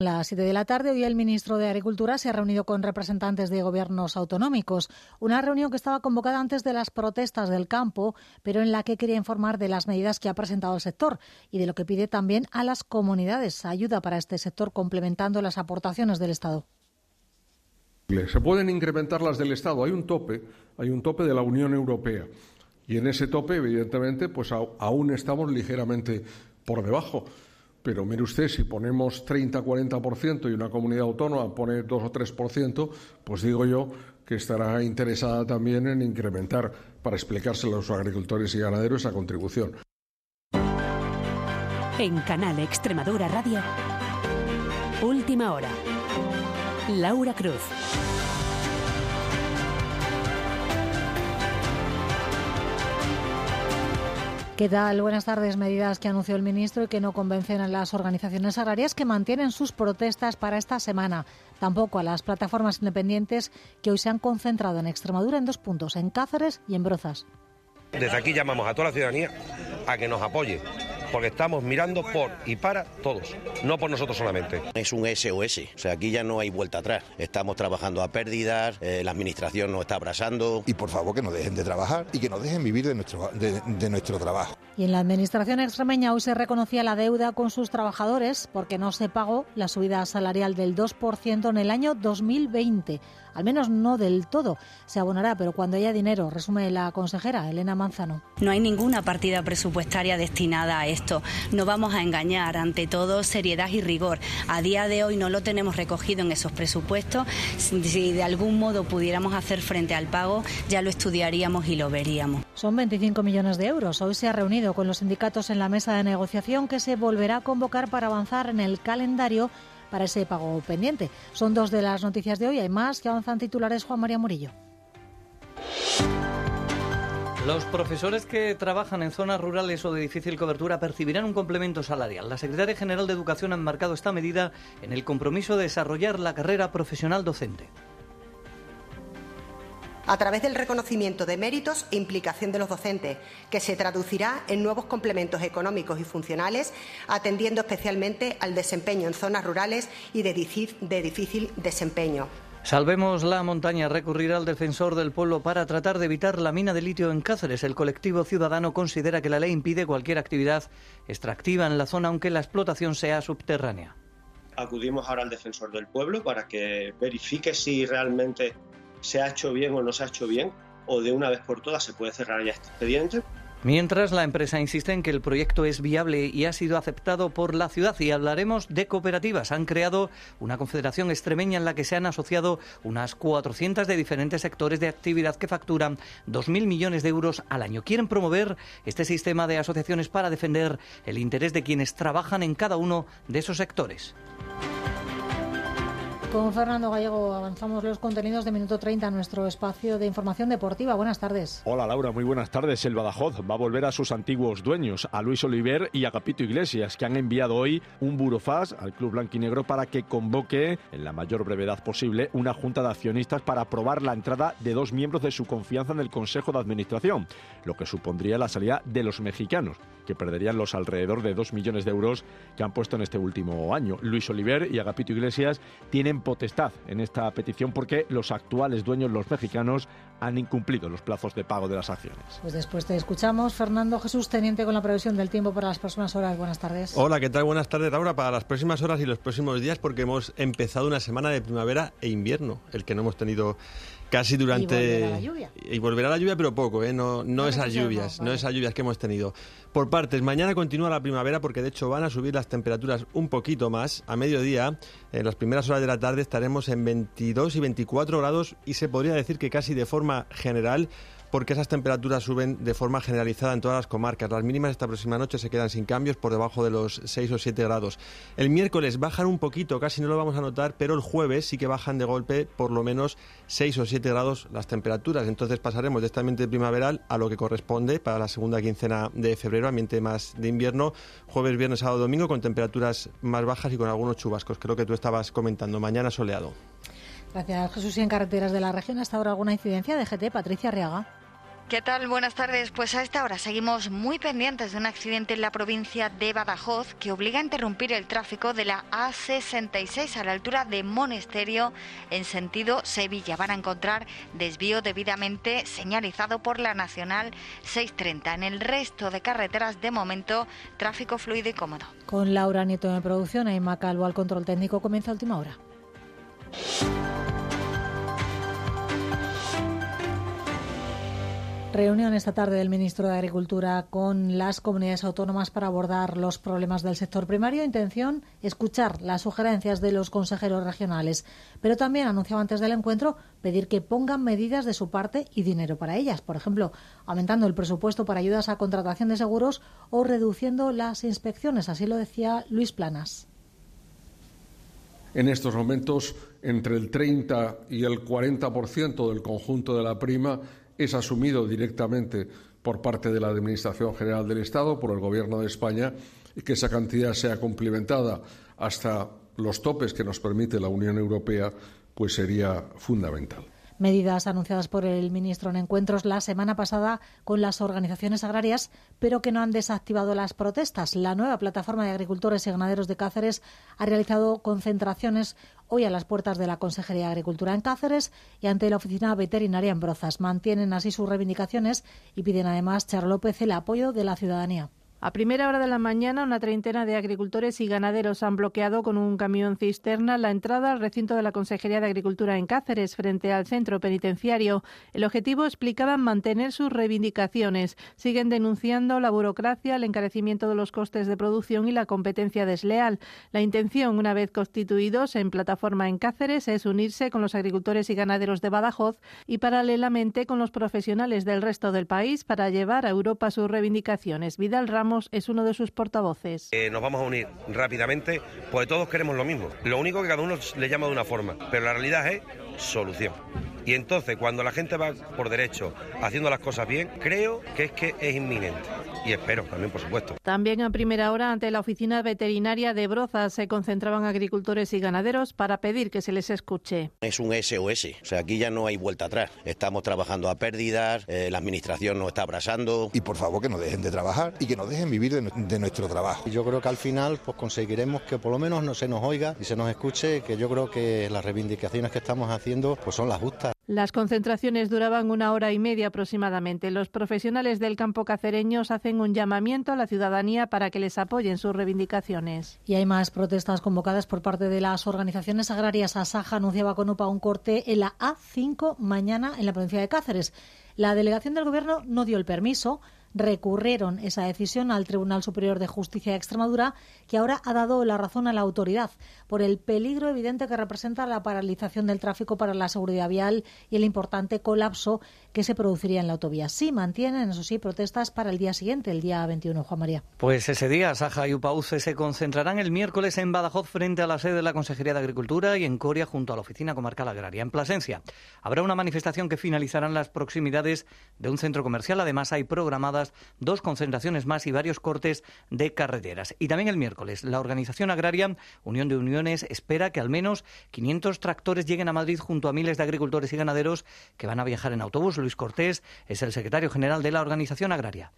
las 7 de la tarde, hoy el ministro de Agricultura se ha reunido con representantes de gobiernos autonómicos. Una reunión que estaba convocada antes de las protestas del campo, pero en la que quería informar de las medidas que ha presentado el sector y de lo que pide también a las comunidades. Ayuda para este sector complementando las aportaciones del Estado. Se pueden incrementar las del Estado. Hay un tope, hay un tope de la Unión Europea. Y en ese tope, evidentemente, pues aún estamos ligeramente por debajo. Pero mire usted, si ponemos 30-40% y una comunidad autónoma pone 2 o 3%, pues digo yo que estará interesada también en incrementar para explicárselo a los agricultores y ganaderos esa contribución. En Canal Extremadura Radio, Última Hora. Laura Cruz. ¿Qué tal? Buenas tardes. Medidas que anunció el ministro y que no convencen a las organizaciones agrarias que mantienen sus protestas para esta semana. Tampoco a las plataformas independientes que hoy se han concentrado en Extremadura en dos puntos, en Cáceres y en Brozas. Desde aquí llamamos a toda la ciudadanía a que nos apoye porque estamos mirando por y para todos, no por nosotros solamente. Es un SOS, o sea, aquí ya no hay vuelta atrás. Estamos trabajando a pérdidas, eh, la administración nos está abrasando. Y por favor que nos dejen de trabajar y que nos dejen vivir de nuestro, de, nuestro trabajo. Y en la administración extremeña hoy se reconocía la deuda con sus trabajadores porque no se pagó la subida salarial del 2% en el año 2020 al menos no del todo. Se abonará, pero cuando haya dinero, resume la consejera Elena Manzano. No hay ninguna partida presupuestaria destinada a esto. No vamos a engañar, ante todo seriedad y rigor. A día de hoy no lo tenemos recogido en esos presupuestos. Si de algún modo pudiéramos hacer frente al pago, ya lo estudiaríamos y lo veríamos. Son 25 millones de euros. Hoy se ha reunido con los sindicatos en la mesa de negociación que se volverá a convocar para avanzar en el calendario para ese pago pendiente. Son dos de las noticias de hoy. Hay más que avanzan titulares Juan María Murillo. Los profesores que trabajan en zonas rurales o de difícil cobertura percibirán un complemento salarial. La Secretaria General de Educación ha marcado esta medida en el compromiso de desarrollar la carrera profesional docente a través del reconocimiento de méritos e implicación de los docentes, que se traducirá en nuevos complementos económicos y funcionales, atendiendo especialmente al desempeño en zonas rurales y de difícil desempeño. Salvemos la montaña. Recurrirá al defensor del pueblo para tratar de evitar la mina de litio en Cáceres. El colectivo ciudadano considera que la ley impide cualquier actividad extractiva en la zona, aunque la explotación sea subterránea. Acudimos ahora al defensor del pueblo para que verifique si realmente se ha hecho bien o no se ha hecho bien, o de una vez por todas se puede cerrar ya este expediente. Mientras la empresa insiste en que el proyecto es viable y ha sido aceptado por la ciudad y hablaremos de cooperativas. Han creado una confederación extremeña en la que se han asociado unas 400 de diferentes sectores de actividad que facturan 2.000 millones de euros al año. Quieren promover este sistema de asociaciones para defender el interés de quienes trabajan en cada uno de esos sectores. Con Fernando Gallego avanzamos los contenidos de Minuto 30, nuestro espacio de información deportiva. Buenas tardes. Hola Laura, muy buenas tardes. El Badajoz va a volver a sus antiguos dueños, a Luis Oliver y a Capito Iglesias, que han enviado hoy un burofax al club blanquinegro para que convoque en la mayor brevedad posible una junta de accionistas para aprobar la entrada de dos miembros de su confianza en el Consejo de Administración, lo que supondría la salida de los mexicanos que perderían los alrededor de 2 millones de euros que han puesto en este último año. Luis Oliver y Agapito Iglesias tienen potestad en esta petición porque los actuales dueños, los mexicanos, han incumplido los plazos de pago de las acciones. Pues después te escuchamos. Fernando Jesús, teniente con la previsión del tiempo para las próximas horas. Buenas tardes. Hola, ¿qué tal? Buenas tardes, Laura. Para las próximas horas y los próximos días, porque hemos empezado una semana de primavera e invierno, el que no hemos tenido casi durante... Y volverá la lluvia. Y volverá la lluvia, pero poco, ¿eh? No, no, esas lluvias, no, esas lluvias que hemos tenido. Por partes, mañana continúa la primavera porque de hecho van a subir las temperaturas un poquito más. A mediodía, en las primeras horas de la tarde, estaremos en 22 y 24 grados y se podría decir que casi de forma general porque esas temperaturas suben de forma generalizada en todas las comarcas. Las mínimas esta próxima noche se quedan sin cambios por debajo de los 6 o 7 grados. El miércoles bajan un poquito, casi no lo vamos a notar, pero el jueves sí que bajan de golpe por lo menos 6 o 7 grados las temperaturas. Entonces pasaremos de este ambiente primaveral a lo que corresponde para la segunda quincena de febrero, ambiente más de invierno, jueves, viernes, sábado, domingo, con temperaturas más bajas y con algunos chubascos. Creo que tú estabas comentando. Mañana soleado. Gracias, Jesús. Y en carreteras de la región, hasta ahora alguna incidencia de GT, Patricia Arriaga. ¿Qué tal? Buenas tardes. Pues a esta hora seguimos muy pendientes de un accidente en la provincia de Badajoz que obliga a interrumpir el tráfico de la A66 a la altura de Monesterio en sentido Sevilla. Van a encontrar desvío debidamente señalizado por la Nacional 630. En el resto de carreteras, de momento, tráfico fluido y cómodo. Con Laura Nieto en producción, Aima Calvo al control técnico, comienza última hora. Reunión esta tarde del ministro de Agricultura con las comunidades autónomas para abordar los problemas del sector primario. Intención, escuchar las sugerencias de los consejeros regionales. Pero también, anunciaba antes del encuentro, pedir que pongan medidas de su parte y dinero para ellas. Por ejemplo, aumentando el presupuesto para ayudas a contratación de seguros o reduciendo las inspecciones. Así lo decía Luis Planas. En estos momentos, entre el 30 y el 40% del conjunto de la prima es asumido directamente por parte de la Administración General del Estado, por el Gobierno de España, y que esa cantidad sea complementada hasta los topes que nos permite la Unión Europea, pues sería fundamental medidas anunciadas por el ministro en encuentros la semana pasada con las organizaciones agrarias, pero que no han desactivado las protestas. La nueva plataforma de agricultores y ganaderos de Cáceres ha realizado concentraciones hoy a las puertas de la Consejería de Agricultura en Cáceres y ante la Oficina Veterinaria en Brozas. Mantienen así sus reivindicaciones y piden además, Char López, el apoyo de la ciudadanía. A primera hora de la mañana, una treintena de agricultores y ganaderos han bloqueado con un camión cisterna la entrada al recinto de la Consejería de Agricultura en Cáceres, frente al centro penitenciario. El objetivo, explicaban, mantener sus reivindicaciones. Siguen denunciando la burocracia, el encarecimiento de los costes de producción y la competencia desleal. La intención, una vez constituidos en plataforma en Cáceres, es unirse con los agricultores y ganaderos de Badajoz y paralelamente con los profesionales del resto del país para llevar a Europa sus reivindicaciones. Vidal Ramos es uno de sus portavoces. Eh, nos vamos a unir rápidamente, porque todos queremos lo mismo. Lo único que cada uno le llama de una forma, pero la realidad es solución. Y entonces, cuando la gente va por derecho haciendo las cosas bien, creo que es que es inminente. Y espero también, por supuesto. También a primera hora, ante la oficina veterinaria de Brozas, se concentraban agricultores y ganaderos para pedir que se les escuche. Es un SOS. O sea, aquí ya no hay vuelta atrás. Estamos trabajando a pérdidas, eh, la administración nos está abrasando. Y por favor, que nos dejen de trabajar y que nos dejen vivir de, nuestro trabajo. Y yo creo que al final pues conseguiremos que por lo menos no se nos oiga y se nos escuche, que yo creo que las reivindicaciones que estamos haciendo pues son las justas. Las concentraciones duraban una hora y media aproximadamente. Los profesionales del campo cacereños hacen un llamamiento a la ciudadanía para que les apoyen sus reivindicaciones. Y hay más protestas convocadas por parte de las organizaciones agrarias. Asaja anunciaba con UPA un corte en la A5 mañana en la provincia de Cáceres. La delegación del Gobierno no dio el permiso recurrieron esa decisión al Tribunal Superior de Justicia de Extremadura, que ahora ha dado la razón a la autoridad por el peligro evidente que representa la paralización del tráfico para la seguridad vial y el importante colapso que se produciría en la autovía. Sí mantienen, eso sí, protestas para el día siguiente, el día 21, Juan María. Pues ese día, Saja y Upauce se concentrarán el miércoles en Badajoz frente a la sede de la Consejería de Agricultura y en Coria junto a la Oficina Comarcal Agraria. En Plasencia habrá una manifestación que finalizará en las proximidades de un centro comercial. Además, hay dos concentraciones más y varios cortes de carreteras. Y también el miércoles, la Organización Agraria Unión de Uniones espera que al menos 500 tractores lleguen a Madrid junto a miles de agricultores y ganaderos que van a viajar en autobús. Luis Cortés es el secretario general de la Organización Agraria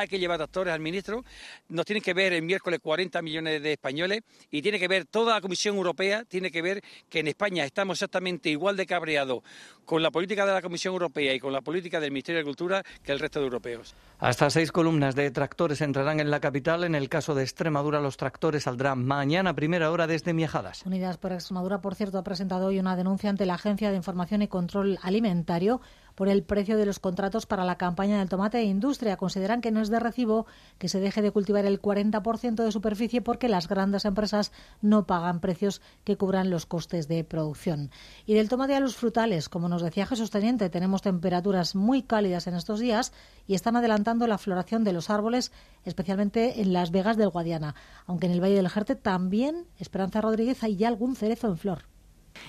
hay que llevar actores al ministro, nos tienen que ver el miércoles 40 millones de españoles y tiene que ver toda la Comisión Europea, tiene que ver que en España estamos exactamente igual de cabreados con la política de la Comisión Europea y con la política del Ministerio de Agricultura que el resto de europeos. Hasta seis columnas de tractores entrarán en la capital. En el caso de Extremadura, los tractores saldrán mañana a primera hora desde Miajadas. Unidas por Extremadura, por cierto, ha presentado hoy una denuncia ante la Agencia de Información y Control Alimentario por el precio de los contratos para la campaña del tomate de industria. Consideran que no es de recibo que se deje de cultivar el 40% de superficie porque las grandes empresas no pagan precios que cubran los costes de producción. Y del tomate a los frutales, como nos decía Jesús Teniente, tenemos temperaturas muy cálidas en estos días y están adelantando la floración de los árboles, especialmente en las Vegas del Guadiana, aunque en el Valle del Jerte también, Esperanza Rodríguez, hay ya algún cerezo en flor.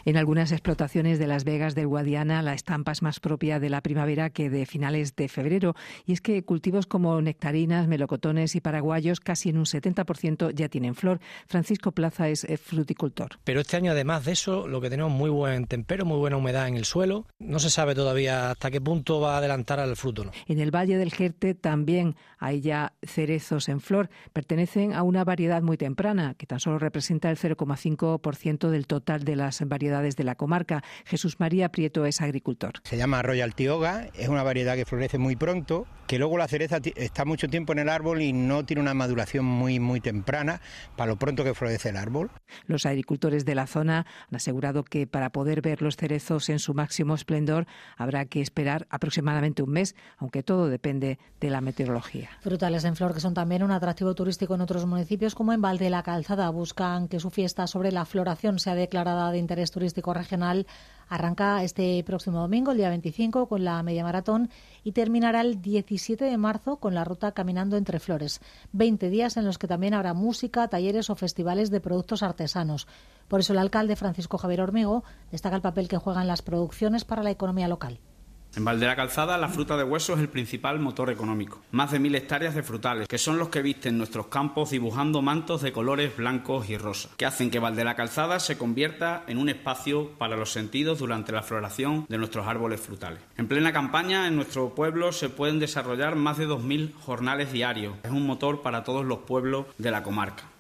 En algunas explotaciones de Las Vegas del Guadiana la estampa es más propia de la primavera que de finales de febrero. Y es que cultivos como nectarinas, melocotones y paraguayos casi en un 70% ya tienen flor. Francisco Plaza es fruticultor. Pero este año además de eso lo que tenemos muy buen tempero, muy buena humedad en el suelo. No se sabe todavía hasta qué punto va a adelantar al fruto. ¿no? En el Valle del Jerte también hay ya cerezos en flor. Pertenecen a una variedad muy temprana que tan solo representa el 0,5% del total de las variedades de la comarca. Jesús María Prieto es agricultor. Se llama Royal Tioga, es una variedad que florece muy pronto, que luego la cereza está mucho tiempo en el árbol y no tiene una maduración muy muy temprana para lo pronto que florece el árbol. Los agricultores de la zona han asegurado que para poder ver los cerezos en su máximo esplendor habrá que esperar aproximadamente un mes, aunque todo depende de la meteorología. Frutales en flor que son también un atractivo turístico en otros municipios como en Valde la Calzada. Buscan que su fiesta sobre la floración sea declarada de interés turístico regional. Arranca este próximo domingo, el día 25, con la media maratón y terminará el 17 de marzo con la ruta Caminando entre Flores. 20 días en los que también habrá música, talleres o festivales de productos artesanos. Por eso el alcalde Francisco Javier Hormigo destaca el papel que juegan las producciones para la economía local. En Valdera Calzada, la fruta de hueso es el principal motor económico. Más de mil hectáreas de frutales, que son los que visten nuestros campos dibujando mantos de colores blancos y rosas, que hacen que Valdera Calzada se convierta en un espacio para los sentidos durante la floración de nuestros árboles frutales. En plena campaña, en nuestro pueblo se pueden desarrollar más de 2.000 jornales diarios. Es un motor para todos los pueblos de la comarca.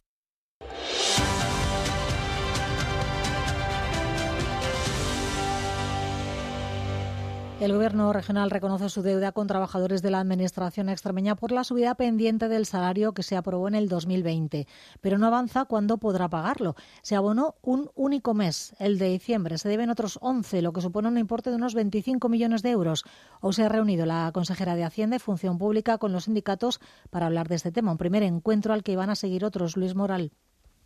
El Gobierno regional reconoce su deuda con trabajadores de la Administración extremeña por la subida pendiente del salario que se aprobó en el 2020, pero no avanza cuándo podrá pagarlo. Se abonó un único mes, el de diciembre. Se deben otros 11, lo que supone un importe de unos 25 millones de euros. Hoy se ha reunido la consejera de Hacienda y Función Pública con los sindicatos para hablar de este tema. Un primer encuentro al que iban a seguir otros. Luis Moral.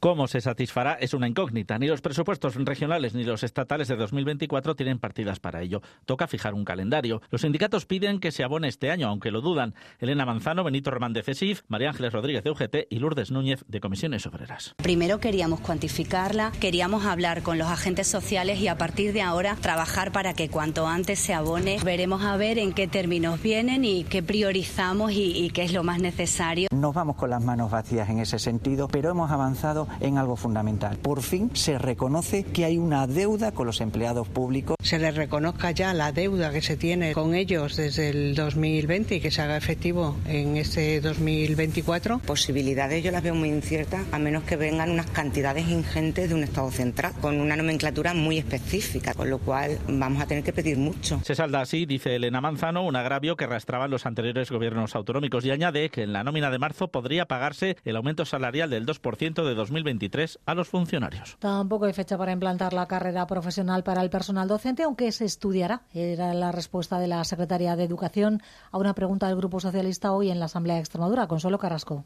Cómo se satisfará es una incógnita. Ni los presupuestos regionales ni los estatales de 2024 tienen partidas para ello. Toca fijar un calendario. Los sindicatos piden que se abone este año, aunque lo dudan. Elena Manzano, Benito Román de CESIF, María Ángeles Rodríguez de UGT y Lourdes Núñez de Comisiones Obreras. Primero queríamos cuantificarla, queríamos hablar con los agentes sociales y a partir de ahora trabajar para que cuanto antes se abone. Veremos a ver en qué términos vienen y qué priorizamos y, y qué es lo más necesario. Nos vamos con las manos vacías en ese sentido, pero hemos avanzado en algo fundamental. Por fin se reconoce que hay una deuda con los empleados públicos. Se les reconozca ya la deuda que se tiene con ellos desde el 2020 y que se haga efectivo en este 2024. Posibilidades yo las veo muy inciertas, a menos que vengan unas cantidades ingentes de un Estado central, con una nomenclatura muy específica, con lo cual vamos a tener que pedir mucho. Se salda así, dice Elena Manzano, un agravio que arrastraban los anteriores gobiernos autonómicos y añade que en la nómina de marzo podría pagarse el aumento salarial del 2% de 2023 a los funcionarios. Tampoco hay fecha para implantar la carrera profesional para el personal docente, aunque se estudiará. Era la respuesta de la Secretaría de Educación a una pregunta del Grupo Socialista hoy en la Asamblea de Extremadura. Consuelo Carrasco.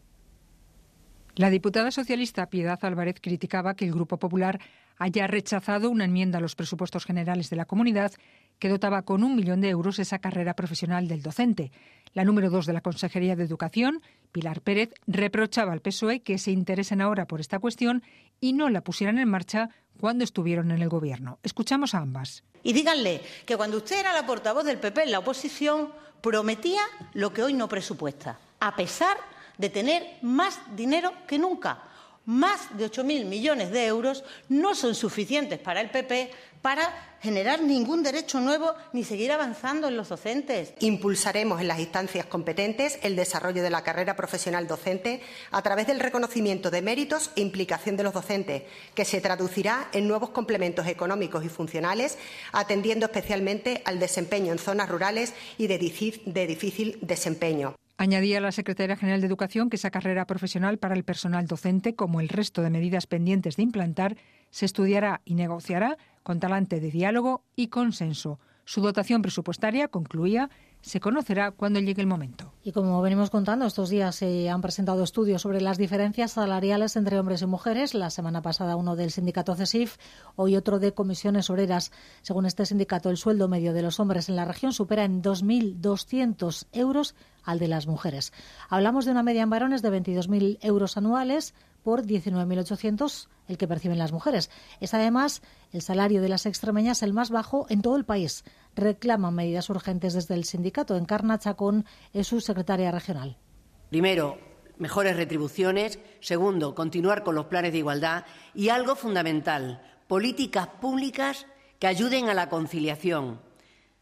La diputada socialista Piedad Álvarez criticaba que el Grupo Popular haya rechazado una enmienda a los presupuestos generales de la comunidad que dotaba con un millón de euros esa carrera profesional del docente. La número dos de la Consejería de Educación, Pilar Pérez, reprochaba al PSOE que se interesen ahora por esta cuestión y no la pusieran en marcha cuando estuvieron en el Gobierno. Escuchamos a ambas. Y díganle que cuando usted era la portavoz del PP en la oposición, prometía lo que hoy no presupuesta, a pesar de tener más dinero que nunca. Más de 8.000 millones de euros no son suficientes para el PP para generar ningún derecho nuevo ni seguir avanzando en los docentes. Impulsaremos en las instancias competentes el desarrollo de la carrera profesional docente a través del reconocimiento de méritos e implicación de los docentes, que se traducirá en nuevos complementos económicos y funcionales, atendiendo especialmente al desempeño en zonas rurales y de difícil desempeño. Añadía la secretaria general de Educación que esa carrera profesional para el personal docente, como el resto de medidas pendientes de implantar, se estudiará y negociará con talante de diálogo y consenso. Su dotación presupuestaria, concluía, se conocerá cuando llegue el momento. Y como venimos contando, estos días se han presentado estudios sobre las diferencias salariales entre hombres y mujeres. La semana pasada uno del sindicato CESIF, hoy otro de comisiones obreras. Según este sindicato, el sueldo medio de los hombres en la región supera en 2.200 euros al de las mujeres. Hablamos de una media en varones de 22.000 euros anuales por 19.800 el que perciben las mujeres. Es además el salario de las extremeñas el más bajo en todo el país. Reclaman medidas urgentes desde el sindicato. Encarna Chacón es su secretaria regional. Primero, mejores retribuciones. Segundo, continuar con los planes de igualdad. Y algo fundamental, políticas públicas que ayuden a la conciliación.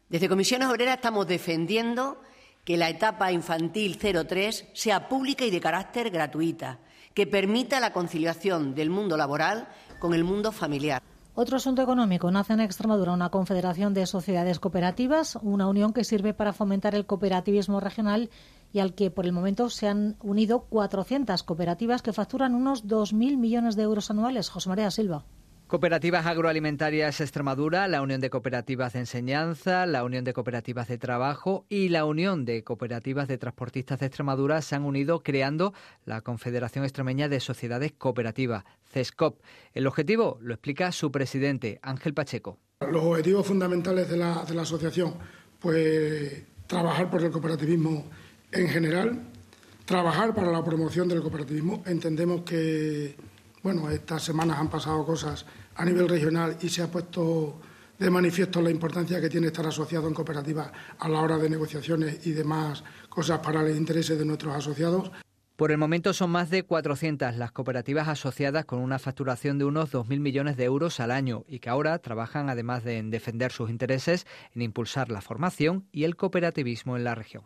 Desde Comisiones Obreras estamos defendiendo que la etapa infantil 03 sea pública y de carácter gratuita, que permita la conciliación del mundo laboral con el mundo familiar. Otro asunto económico. Nace en Extremadura una confederación de sociedades cooperativas, una unión que sirve para fomentar el cooperativismo regional y al que por el momento se han unido 400 cooperativas que facturan unos 2.000 millones de euros anuales. José María Silva. Cooperativas Agroalimentarias Extremadura, la Unión de Cooperativas de Enseñanza, la Unión de Cooperativas de Trabajo y la Unión de Cooperativas de Transportistas de Extremadura se han unido creando la Confederación Extremeña de Sociedades Cooperativas, CESCOP. El objetivo lo explica su presidente, Ángel Pacheco. Los objetivos fundamentales de la, asociación, pues trabajar por el cooperativismo en general, trabajar para la promoción del cooperativismo. Entendemos que bueno, estas semanas han pasado cosas a nivel regional y se ha puesto de manifiesto la importancia que tiene estar asociado en cooperativas a la hora de negociaciones y demás cosas para los intereses de nuestros asociados. Por el momento son más de 400 las cooperativas asociadas con una facturación de unos 2.000 millones de euros al año y que ahora trabajan, además de en defender sus intereses, en impulsar la formación y el cooperativismo en la región.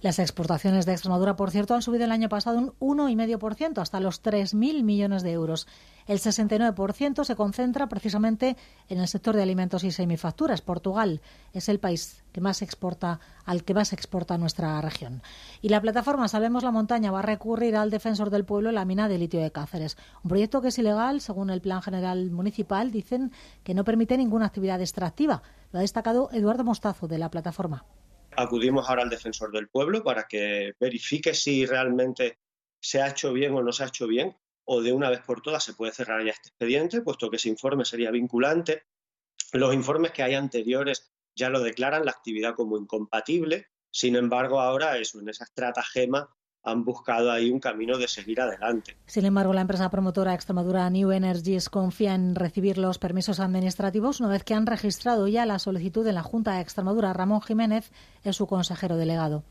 Las exportaciones de Extremadura, por cierto, han subido el año pasado un 1,5% hasta los 3.000 millones de euros. El 69% se concentra precisamente en el sector de alimentos y semifacturas. Portugal es el país que más exporta, al que más exporta nuestra región. Y la plataforma Salvemos la Montaña va a recurrir al defensor del pueblo la mina de litio de Cáceres. Un proyecto que es ilegal, según el Plan General Municipal, dicen que no permite ninguna actividad extractiva. Lo ha destacado Eduardo Mostazo de la plataforma acudimos ahora al defensor del pueblo para que verifique si realmente se ha hecho bien o no se ha hecho bien, o de una vez por todas se puede cerrar ya este expediente, puesto que ese informe sería vinculante. Los informes que hay anteriores ya lo declaran la actividad como incompatible, sin embargo ahora eso, en esa estratagema han buscado ahí un camino de seguir adelante. Sin embargo, la empresa promotora Extremadura New Energies confía en recibir los permisos administrativos una vez que han registrado ya la solicitud en la Junta de Extremadura. Ramón Jiménez es su consejero delegado.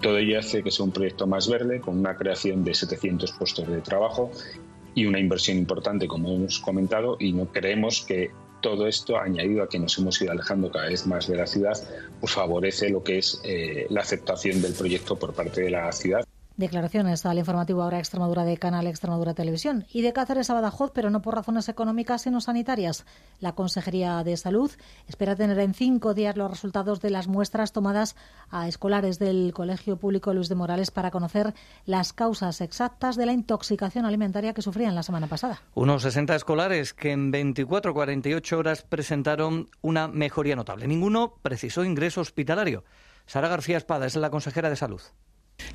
Todo ello hace que sea un proyecto más verde, con una creación de 700 puestos de trabajo y una inversión importante, como hemos comentado, y no creemos que todo esto, añadido a que nos hemos ido alejando cada vez más de la ciudad, pues favorece lo que es eh, la aceptación del proyecto por parte de la ciudad. Declaraciones al informativo ahora Extremadura de Canal Extremadura Televisión y de Cáceres a Badajoz, pero no por razones económicas sino sanitarias. La Consejería de Salud espera tener en cinco días los resultados de las muestras tomadas a escolares del Colegio Público Luis de Morales para conocer las causas exactas de la intoxicación alimentaria que sufrían la semana pasada. Unos 60 escolares que en 24 48 horas presentaron una mejoría notable. Ninguno precisó ingreso hospitalario. Sara García Espada es la consejera de Salud.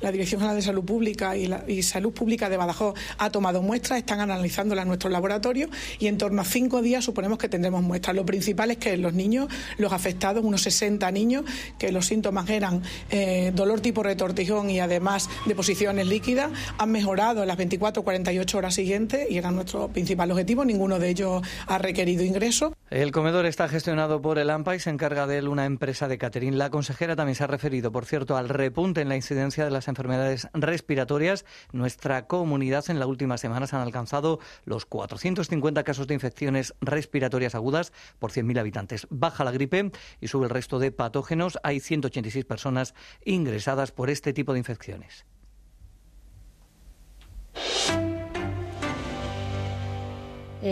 La Dirección General de Salud Pública y, la, Salud Pública de Badajoz ha tomado muestras, están analizándolas en nuestros laboratorios y en torno a cinco días suponemos que tendremos muestras. Lo principal es que los niños, los afectados, unos 60 niños, que los síntomas eran eh, dolor tipo retortijón y además deposiciones líquidas, han mejorado en las 24 48 horas siguientes y era nuestro principal objetivo. Ninguno de ellos ha requerido ingreso. El comedor está gestionado por el AMPA y se encarga de él una empresa de catering. La consejera también se ha referido, por cierto, al repunte en la incidencia de las enfermedades respiratorias. Nuestra comunidad en la última semana se han alcanzado los 450 casos de infecciones respiratorias agudas por 100.000 habitantes. Baja la gripe y sube el resto de patógenos. Hay 186 personas ingresadas por este tipo de infecciones.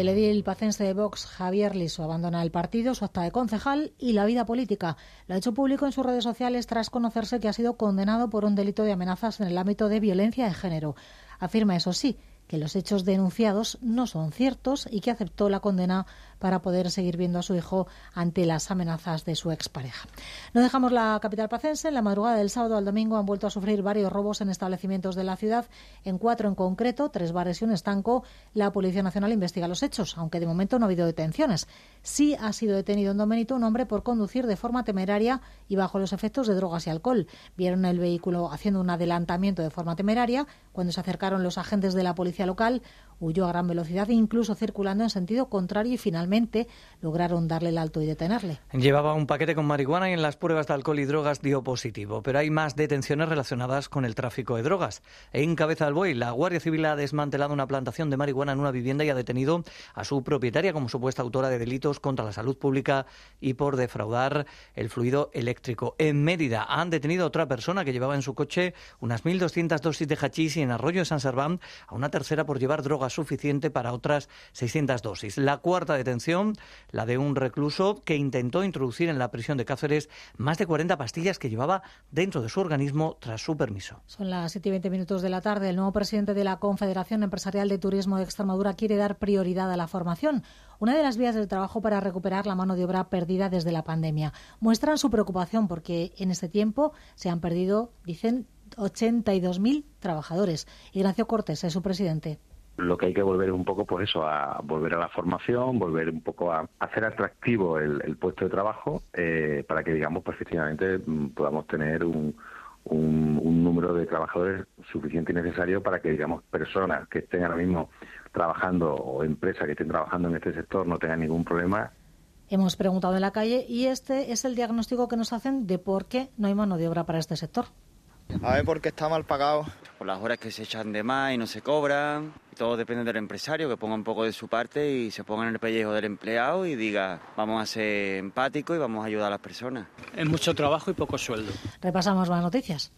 El edil pacense de Vox, Javier Liso, abandona el partido, su acta de concejal y la vida política. Lo ha hecho público en sus redes sociales tras conocerse que ha sido condenado por un delito de amenazas en el ámbito de violencia de género. Afirma, eso sí, que los hechos denunciados no son ciertos y que aceptó la condena para poder seguir viendo a su hijo ante las amenazas de su expareja. No dejamos la capital pacense. En la madrugada del sábado al domingo han vuelto a sufrir varios robos en establecimientos de la ciudad, en cuatro en concreto, tres bares y un estanco. La Policía Nacional investiga los hechos, aunque de momento no ha habido detenciones. Sí ha sido detenido en Don Benito un hombre por conducir de forma temeraria y bajo los efectos de drogas y alcohol. Vieron el vehículo haciendo un adelantamiento de forma temeraria. Cuando se acercaron los agentes de la policía local, huyó a gran velocidad, incluso circulando en sentido contrario y finalmente lograron darle el alto y detenerle. Llevaba un paquete con marihuana y en las pruebas de alcohol y drogas dio positivo, pero hay más detenciones relacionadas con el tráfico de drogas. En Cabeza del Buey, la Guardia Civil ha desmantelado una plantación de marihuana en una vivienda y ha detenido a su propietaria como supuesta autora de delitos contra la salud pública y por defraudar el fluido eléctrico. En Mérida han detenido a otra persona que llevaba en su coche unas 1.200 dosis de hachís y en Arroyo de San Serván a una tercera por llevar drogas suficiente para otras 600 dosis. La cuarta detención, la de un recluso que intentó introducir en la prisión de Cáceres más de 40 pastillas que llevaba dentro de su organismo tras su permiso. Son las 7 y 20 minutos de la tarde. El nuevo presidente de la Confederación Empresarial de Turismo de Extremadura quiere dar prioridad a la formación, una de las vías del trabajo para recuperar la mano de obra perdida desde la pandemia. Muestran su preocupación porque en este tiempo se han perdido, dicen, 82.000 trabajadores. Ignacio Cortés es su presidente lo que hay que volver un poco, pues eso, a volver a la formación, volver un poco a hacer atractivo el, puesto de trabajo eh, para que, digamos, pues podamos tener un, un, número de trabajadores suficiente y necesario para que, digamos, personas que estén ahora mismo trabajando o empresas que estén trabajando en este sector no tengan ningún problema. Hemos preguntado en la calle y este es el diagnóstico que nos hacen de por qué no hay mano de obra para este sector. A ver, porque está mal pagado. Por las horas que se echan de más y no se cobran. Todo depende del empresario, que ponga un poco de su parte y se ponga en el pellejo del empleado y diga, vamos a ser empáticos y vamos a ayudar a las personas. Es mucho trabajo y poco sueldo. Repasamos más noticias.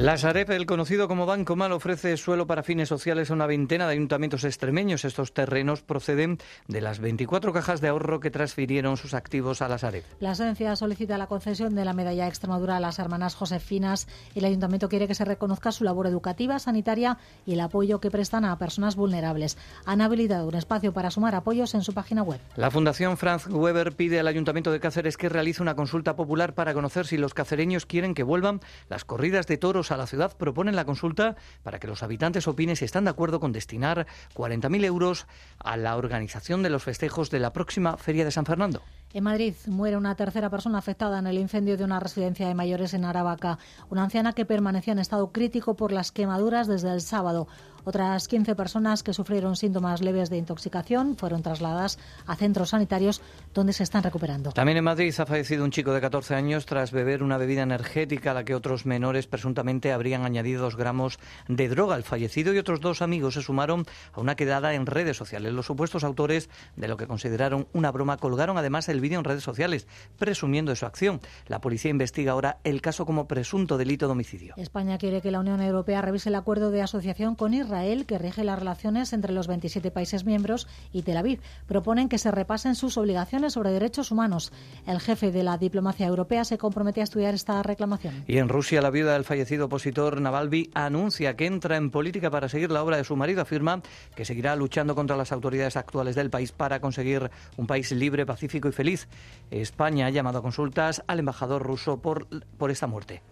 La Sareb, el conocido como Banco Mal, ofrece suelo para fines sociales a una veintena de ayuntamientos extremeños. Estos terrenos proceden de las 24 cajas de ahorro que transfirieron sus activos a la Sareb. La agencia solicita la concesión de la medalla Extremadura a las hermanas Josefinas. El ayuntamiento quiere que se reconozca su labor educativa, sanitaria y el apoyo que prestan a personas vulnerables. Han habilitado un espacio para sumar apoyos en su página web. La Fundación Franz Weber pide al ayuntamiento de Cáceres que realice una consulta popular para conocer si los cacereños quieren que vuelvan las corridas de toros a la ciudad proponen la consulta para que los habitantes opinen si están de acuerdo con destinar 40.000 euros a la organización de los festejos de la próxima Feria de San Fernando. En Madrid muere una tercera persona afectada en el incendio de una residencia de mayores en Aravaca, una anciana que permanecía en estado crítico por las quemaduras desde el sábado. Otras 15 personas que sufrieron síntomas leves de intoxicación fueron trasladadas a centros sanitarios donde se están recuperando. También en Madrid ha fallecido un chico de 14 años tras beber una bebida energética a la que otros menores presuntamente habrían añadido dos gramos de droga. El fallecido y otros dos amigos se sumaron a una quedada en redes sociales. Los supuestos autores de lo que consideraron una broma colgaron además el vídeo en redes sociales, presumiendo de su acción. La policía investiga ahora el caso como presunto delito de homicidio. España quiere que la Unión Europea revise el acuerdo de asociación con Israel Israel, que rige las relaciones entre los 27 países miembros, y Tel Aviv. Proponen que se repasen sus obligaciones sobre derechos humanos. El jefe de la diplomacia europea se compromete a estudiar esta reclamación. Y en Rusia, la viuda del fallecido opositor Navalny anuncia que entra en política para seguir la obra de su marido. Afirma que seguirá luchando contra las autoridades actuales del país para conseguir un país libre, pacífico y feliz. España ha llamado a consultas al embajador ruso por, por esta muerte.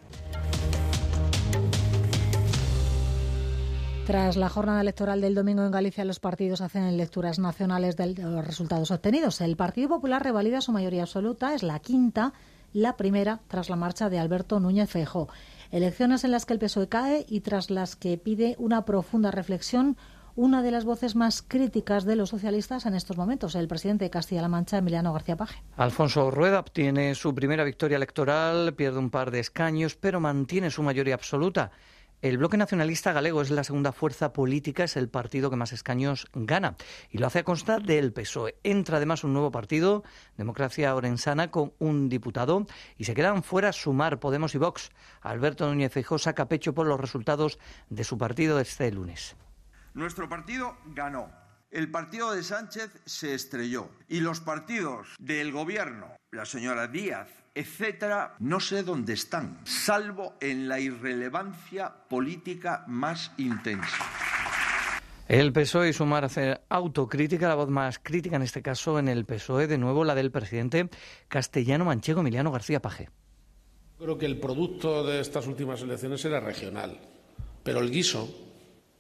Tras la jornada electoral del domingo en Galicia, los partidos hacen lecturas nacionales de los resultados obtenidos. El Partido Popular revalida su mayoría absoluta, es la quinta, la primera tras la marcha de Alberto Núñez Feijóo. Elecciones en las que el PSOE cae y tras las que pide una profunda reflexión una de las voces más críticas de los socialistas en estos momentos, el presidente de Castilla-La Mancha, Emiliano García Paje. Alfonso Rueda obtiene su primera victoria electoral, pierde un par de escaños, pero mantiene su mayoría absoluta. El bloque nacionalista galego es la segunda fuerza política, es el partido que más escaños gana y lo hace a consta del PSOE. Entra además un nuevo partido, Democracia Orensana, con un diputado y se quedan fuera Sumar, Podemos y Vox. Alberto Núñez Feijóo saca pecho por los resultados de su partido este lunes. Nuestro partido ganó. El partido de Sánchez se estrelló y los partidos del gobierno, la señora Díaz etcétera, no sé dónde están, salvo en la irrelevancia política más intensa. El PSOE y sumar hacer autocrítica, la voz más crítica en este caso en el PSOE, de nuevo la del presidente castellano manchego Emiliano García Paje. Creo que el producto de estas últimas elecciones era regional, pero el guiso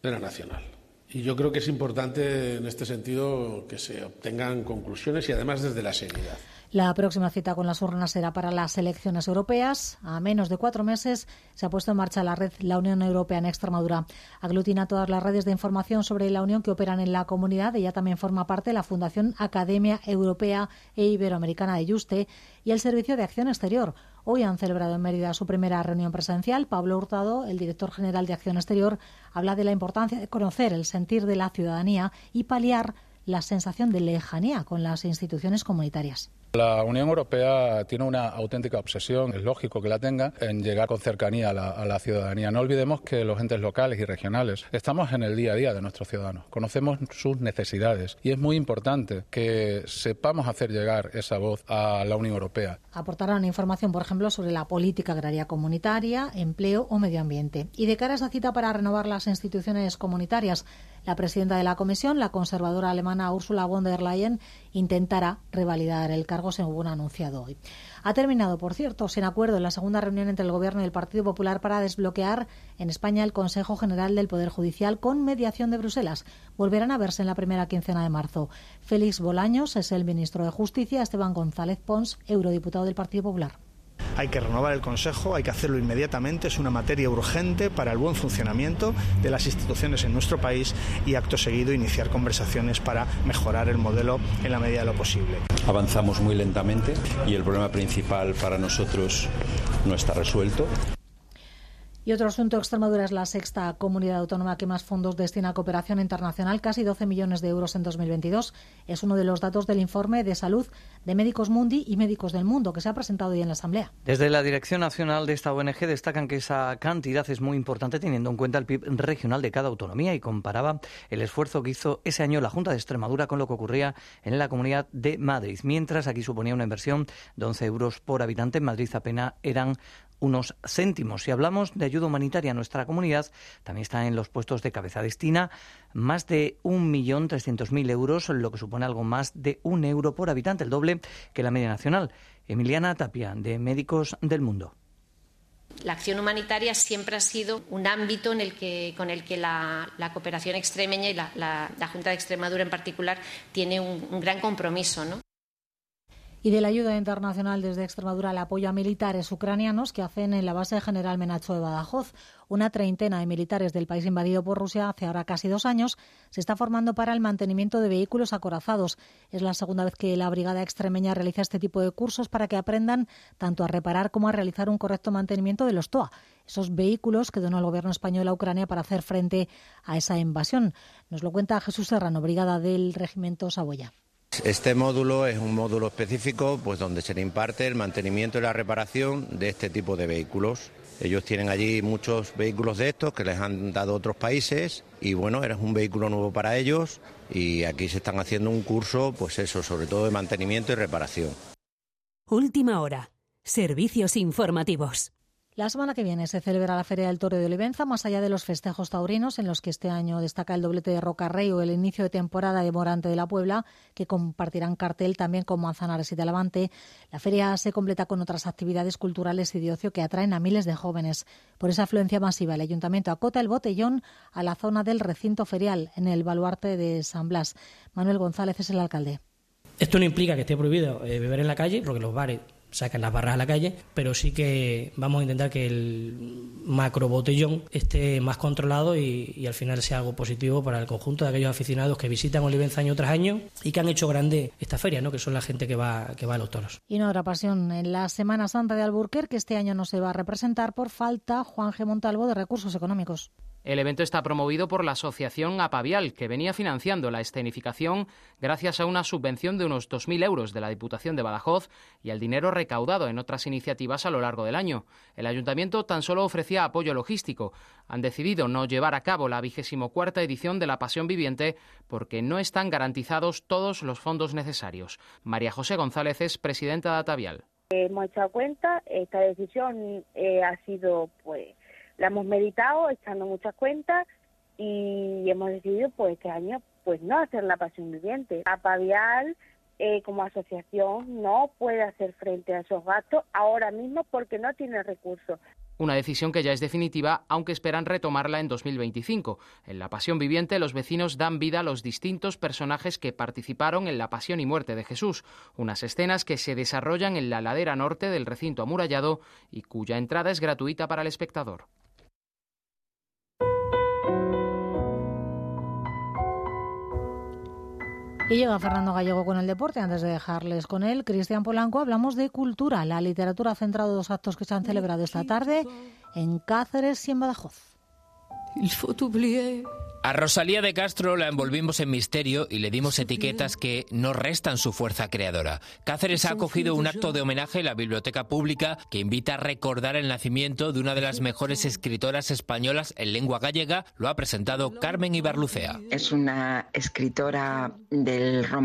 era nacional. Y yo creo que es importante en este sentido que se obtengan conclusiones y además desde la seriedad. La próxima cita con las urnas será para las elecciones europeas. A menos de cuatro meses se ha puesto en marcha la red La Unión Europea en Extremadura. Aglutina todas las redes de información sobre la Unión que operan en la comunidad. Ella también forma parte de la Fundación Academia Europea e Iberoamericana de Yuste y el Servicio de Acción Exterior. Hoy han celebrado en Mérida su primera reunión presencial. Pablo Hurtado, el director general de Acción Exterior, habla de la importancia de conocer el sentir de la ciudadanía y paliar la sensación de lejanía con las instituciones comunitarias. La Unión Europea tiene una auténtica obsesión, es lógico que la tenga, en llegar con cercanía a la, ciudadanía. No olvidemos que los entes locales y regionales estamos en el día a día de nuestros ciudadanos, conocemos sus necesidades y es muy importante que sepamos hacer llegar esa voz a la Unión Europea. Aportarán información, por ejemplo, sobre la política agraria comunitaria, empleo o medio ambiente. Y de cara a esa cita para renovar las instituciones comunitarias, la presidenta de la Comisión, la conservadora alemana Ursula von der Leyen, intentará revalidar el cargo según ha anunciado hoy. Ha terminado, por cierto, sin acuerdo en la segunda reunión entre el Gobierno y el Partido Popular para desbloquear en España el Consejo General del Poder Judicial con mediación de Bruselas. Volverán a verse en la primera quincena de marzo. Félix Bolaños es el ministro de Justicia, Esteban González Pons, eurodiputado del Partido Popular. Hay que renovar el Consejo, hay que hacerlo inmediatamente, es una materia urgente para el buen funcionamiento de las instituciones en nuestro país y acto seguido iniciar conversaciones para mejorar el modelo en la medida de lo posible. Avanzamos muy lentamente y el problema principal para nosotros no está resuelto. Y otro asunto, Extremadura es la sexta comunidad autónoma que más fondos destina a cooperación internacional, casi 12 millones de euros en 2022. Es uno de los datos del informe de salud de Médicos Mundi y Médicos del Mundo que se ha presentado hoy en la Asamblea. Desde la Dirección Nacional de esta ONG destacan que esa cantidad es muy importante teniendo en cuenta el PIB regional de cada autonomía y comparaba el esfuerzo que hizo ese año la Junta de Extremadura con lo que ocurría en la Comunidad de Madrid. Mientras aquí suponía una inversión de 11 euros por habitante, en Madrid apenas eran unos céntimos. Si hablamos de ayuda humanitaria a nuestra comunidad, también está en los puestos de cabeza destina más de 1.300.000 euros, lo que supone algo más de un euro por habitante, el doble que la media nacional. Emiliana Tapia, de Médicos del Mundo. La acción humanitaria siempre ha sido un ámbito en el que, con el que la, cooperación extremeña y la, Junta de Extremadura en particular tiene un, un gran compromiso. ¿no? Y de la ayuda internacional desde Extremadura al apoyo a militares ucranianos que hacen en la base general Menacho de Badajoz. Una treintena de militares del país invadido por Rusia hace ahora casi dos años se está formando para el mantenimiento de vehículos acorazados. Es la segunda vez que la Brigada Extremeña realiza este tipo de cursos para que aprendan tanto a reparar como a realizar un correcto mantenimiento de los TOA, esos vehículos que donó el gobierno español a Ucrania para hacer frente a esa invasión. Nos lo cuenta Jesús Serrano, Brigada del Regimiento Saboya. Este módulo es un módulo específico pues, donde se le imparte el mantenimiento y la reparación de este tipo de vehículos. Ellos tienen allí muchos vehículos de estos que les han dado otros países y bueno, era un vehículo nuevo para ellos y aquí se están haciendo un curso, pues eso, sobre todo de mantenimiento y reparación. Última hora. Servicios informativos. La semana que viene se celebra la Feria del Toro de Olivenza, más allá de los festejos taurinos, en los que este año destaca el doblete de Rocarrey o el inicio de temporada de Morante de la Puebla, que compartirán cartel también con Manzanares y Talavante. La feria se completa con otras actividades culturales y de ocio que atraen a miles de jóvenes. Por esa afluencia masiva, el ayuntamiento acota el botellón a la zona del recinto ferial, en el baluarte de San Blas. Manuel González es el alcalde. Esto no implica que esté prohibido eh, beber en la calle, porque los bares sacan las barras a la calle, pero sí que vamos a intentar que el macro botellón esté más controlado y, al final sea algo positivo para el conjunto de aquellos aficionados que visitan Olivenza año tras año y que han hecho grande esta feria, ¿no? que son la gente que va, que va a los toros. Y no otra pasión, en la Semana Santa de Alburquerque, que este año no se va a representar por falta Juan G. Montalvo de recursos económicos. El evento está promovido por la Asociación Apavial, que venía financiando la escenificación gracias a una subvención de unos 2.000 euros de la Diputación de Badajoz y al dinero recaudado en otras iniciativas a lo largo del año. El ayuntamiento tan solo ofrecía apoyo logístico. Han decidido no llevar a cabo la vigésimo cuarta edición de la Pasión Viviente porque no están garantizados todos los fondos necesarios. María José González es presidenta de Atavial. Hemos echado cuenta, esta decisión eh, ha sido pues la hemos meditado, echando muchas cuentas y hemos decidido pues este año pues no hacer la pasión viviente. Apavial eh, como asociación no puede hacer frente a esos gastos ahora mismo porque no tiene recursos. Una decisión que ya es definitiva, aunque esperan retomarla en 2025. En La Pasión Viviente, los vecinos dan vida a los distintos personajes que participaron en la pasión y muerte de Jesús, unas escenas que se desarrollan en la ladera norte del recinto amurallado y cuya entrada es gratuita para el espectador. Y llega Fernando Gallego con el deporte. Antes de dejarles con él, Cristian Polanco, hablamos de cultura. La literatura ha centrado dos actos que se han celebrado esta tarde en Cáceres y en Badajoz. A Rosalía de Castro la envolvimos en misterio y le dimos etiquetas que no restan su fuerza creadora. Cáceres ha acogido un acto de homenaje en la Biblioteca Pública que invita a recordar el nacimiento de una de las mejores escritoras españolas en lengua gallega. Lo ha presentado Carmen Ibarlucea. Es una escritora del romance